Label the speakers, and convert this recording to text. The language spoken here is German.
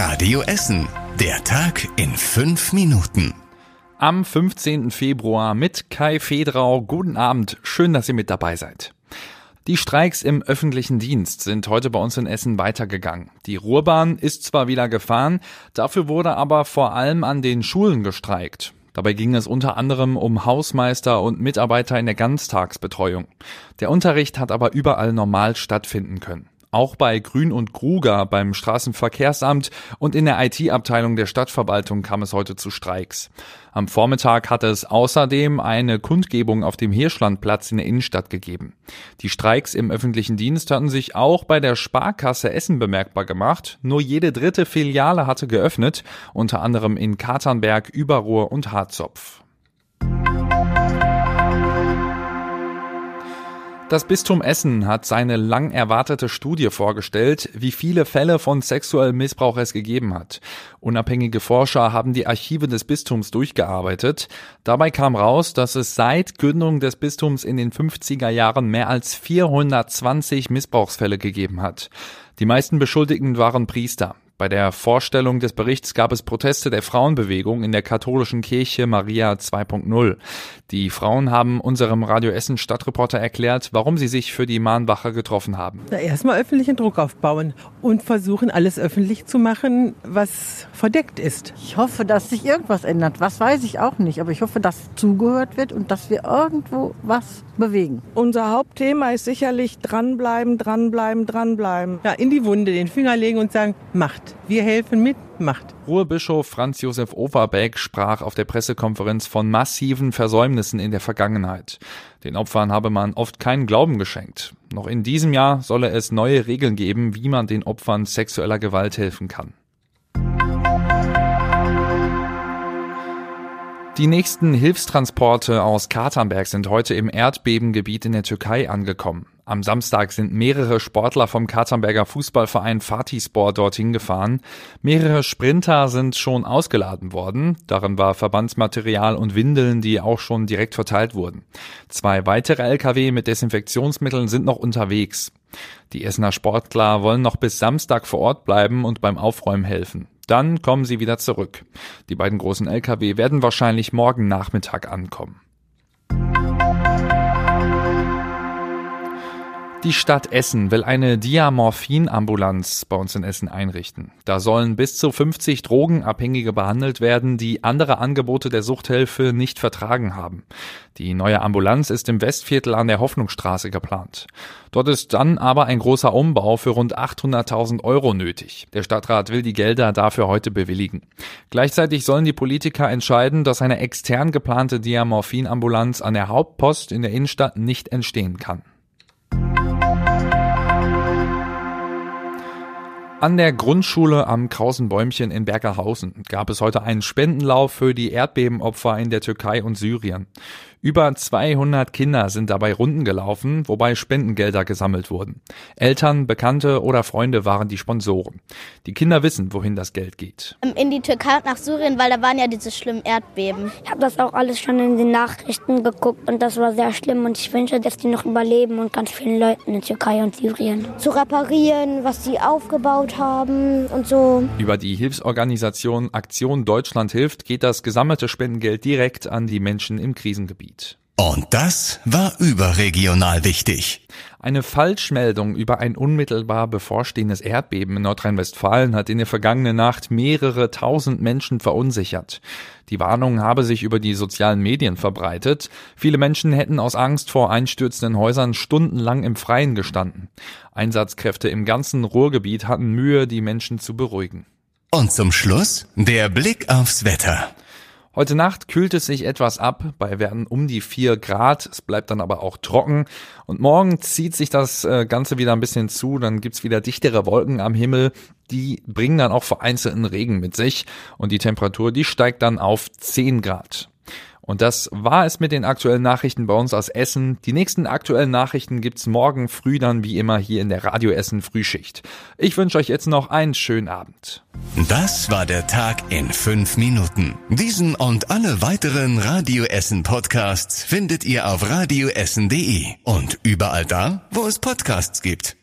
Speaker 1: Radio Essen. Der Tag in fünf Minuten.
Speaker 2: Am 15. Februar mit Kai Fedrau. Guten Abend. Schön, dass ihr mit dabei seid. Die Streiks im öffentlichen Dienst sind heute bei uns in Essen weitergegangen. Die Ruhrbahn ist zwar wieder gefahren, dafür wurde aber vor allem an den Schulen gestreikt. Dabei ging es unter anderem um Hausmeister und Mitarbeiter in der Ganztagsbetreuung. Der Unterricht hat aber überall normal stattfinden können. Auch bei Grün und Gruger beim Straßenverkehrsamt und in der IT-Abteilung der Stadtverwaltung kam es heute zu Streiks. Am Vormittag hatte es außerdem eine Kundgebung auf dem Hirschlandplatz in der Innenstadt gegeben. Die Streiks im öffentlichen Dienst hatten sich auch bei der Sparkasse Essen bemerkbar gemacht. Nur jede dritte Filiale hatte geöffnet, unter anderem in Katernberg, Überruhr und Harzopf. Das Bistum Essen hat seine lang erwartete Studie vorgestellt, wie viele Fälle von sexuellem Missbrauch es gegeben hat. Unabhängige Forscher haben die Archive des Bistums durchgearbeitet. Dabei kam raus, dass es seit Gründung des Bistums in den 50er Jahren mehr als 420 Missbrauchsfälle gegeben hat. Die meisten Beschuldigten waren Priester. Bei der Vorstellung des Berichts gab es Proteste der Frauenbewegung in der katholischen Kirche Maria 2.0. Die Frauen haben unserem Radio Essen Stadtreporter erklärt, warum sie sich für die Mahnwache getroffen haben.
Speaker 3: Na, erstmal öffentlichen Druck aufbauen und versuchen, alles öffentlich zu machen, was verdeckt ist.
Speaker 4: Ich hoffe, dass sich irgendwas ändert. Was weiß ich auch nicht. Aber ich hoffe, dass zugehört wird und dass wir irgendwo was bewegen.
Speaker 5: Unser Hauptthema ist sicherlich dranbleiben, dranbleiben, dranbleiben.
Speaker 3: Ja, in die Wunde den Finger legen und sagen, macht. Wir helfen mit, macht.
Speaker 2: Ruhrbischof Franz Josef Overbeck sprach auf der Pressekonferenz von massiven Versäumnissen in der Vergangenheit. Den Opfern habe man oft keinen Glauben geschenkt. Noch in diesem Jahr solle es neue Regeln geben, wie man den Opfern sexueller Gewalt helfen kann. Die nächsten Hilfstransporte aus Katernberg sind heute im Erdbebengebiet in der Türkei angekommen. Am Samstag sind mehrere Sportler vom Katernberger Fußballverein Fatispor dorthin gefahren. Mehrere Sprinter sind schon ausgeladen worden. Darin war Verbandsmaterial und Windeln, die auch schon direkt verteilt wurden. Zwei weitere Lkw mit Desinfektionsmitteln sind noch unterwegs. Die Essener Sportler wollen noch bis Samstag vor Ort bleiben und beim Aufräumen helfen. Dann kommen sie wieder zurück. Die beiden großen Lkw werden wahrscheinlich morgen Nachmittag ankommen. Die Stadt Essen will eine Diamorphin-Ambulanz bei uns in Essen einrichten. Da sollen bis zu 50 Drogenabhängige behandelt werden, die andere Angebote der Suchthilfe nicht vertragen haben. Die neue Ambulanz ist im Westviertel an der Hoffnungsstraße geplant. Dort ist dann aber ein großer Umbau für rund 800.000 Euro nötig. Der Stadtrat will die Gelder dafür heute bewilligen. Gleichzeitig sollen die Politiker entscheiden, dass eine extern geplante Diamorphin-Ambulanz an der Hauptpost in der Innenstadt nicht entstehen kann. An der Grundschule am Krausenbäumchen in Bergerhausen gab es heute einen Spendenlauf für die Erdbebenopfer in der Türkei und Syrien. Über 200 Kinder sind dabei Runden gelaufen, wobei Spendengelder gesammelt wurden. Eltern, Bekannte oder Freunde waren die Sponsoren. Die Kinder wissen, wohin das Geld geht.
Speaker 6: In die Türkei und nach Syrien, weil da waren ja diese schlimmen Erdbeben.
Speaker 7: Ich habe das auch alles schon in den Nachrichten geguckt und das war sehr schlimm und ich wünsche, dass die noch überleben und ganz vielen Leuten in Türkei und Syrien.
Speaker 6: Zu reparieren, was sie aufgebaut haben und so.
Speaker 2: Über die Hilfsorganisation Aktion Deutschland hilft geht das gesammelte Spendengeld direkt an die Menschen im Krisengebiet. Gebiet.
Speaker 1: Und das war überregional wichtig.
Speaker 2: Eine Falschmeldung über ein unmittelbar bevorstehendes Erdbeben in Nordrhein-Westfalen hat in der vergangenen Nacht mehrere tausend Menschen verunsichert. Die Warnung habe sich über die sozialen Medien verbreitet. Viele Menschen hätten aus Angst vor einstürzenden Häusern stundenlang im Freien gestanden. Einsatzkräfte im ganzen Ruhrgebiet hatten Mühe, die Menschen zu beruhigen.
Speaker 1: Und zum Schluss der Blick aufs Wetter.
Speaker 2: Heute Nacht kühlt es sich etwas ab, bei Werten um die vier Grad. Es bleibt dann aber auch trocken. Und morgen zieht sich das äh, Ganze wieder ein bisschen zu. Dann gibt's wieder dichtere Wolken am Himmel. Die bringen dann auch vereinzelten Regen mit sich. Und die Temperatur, die steigt dann auf 10 Grad. Und das war es mit den aktuellen Nachrichten bei uns aus Essen. Die nächsten aktuellen Nachrichten gibt's morgen früh dann wie immer hier in der Radio Essen Frühschicht. Ich wünsche euch jetzt noch einen schönen Abend.
Speaker 1: Das war der Tag in fünf Minuten. Diesen und alle weiteren Radio Essen Podcasts findet ihr auf radioessen.de und überall da, wo es Podcasts gibt.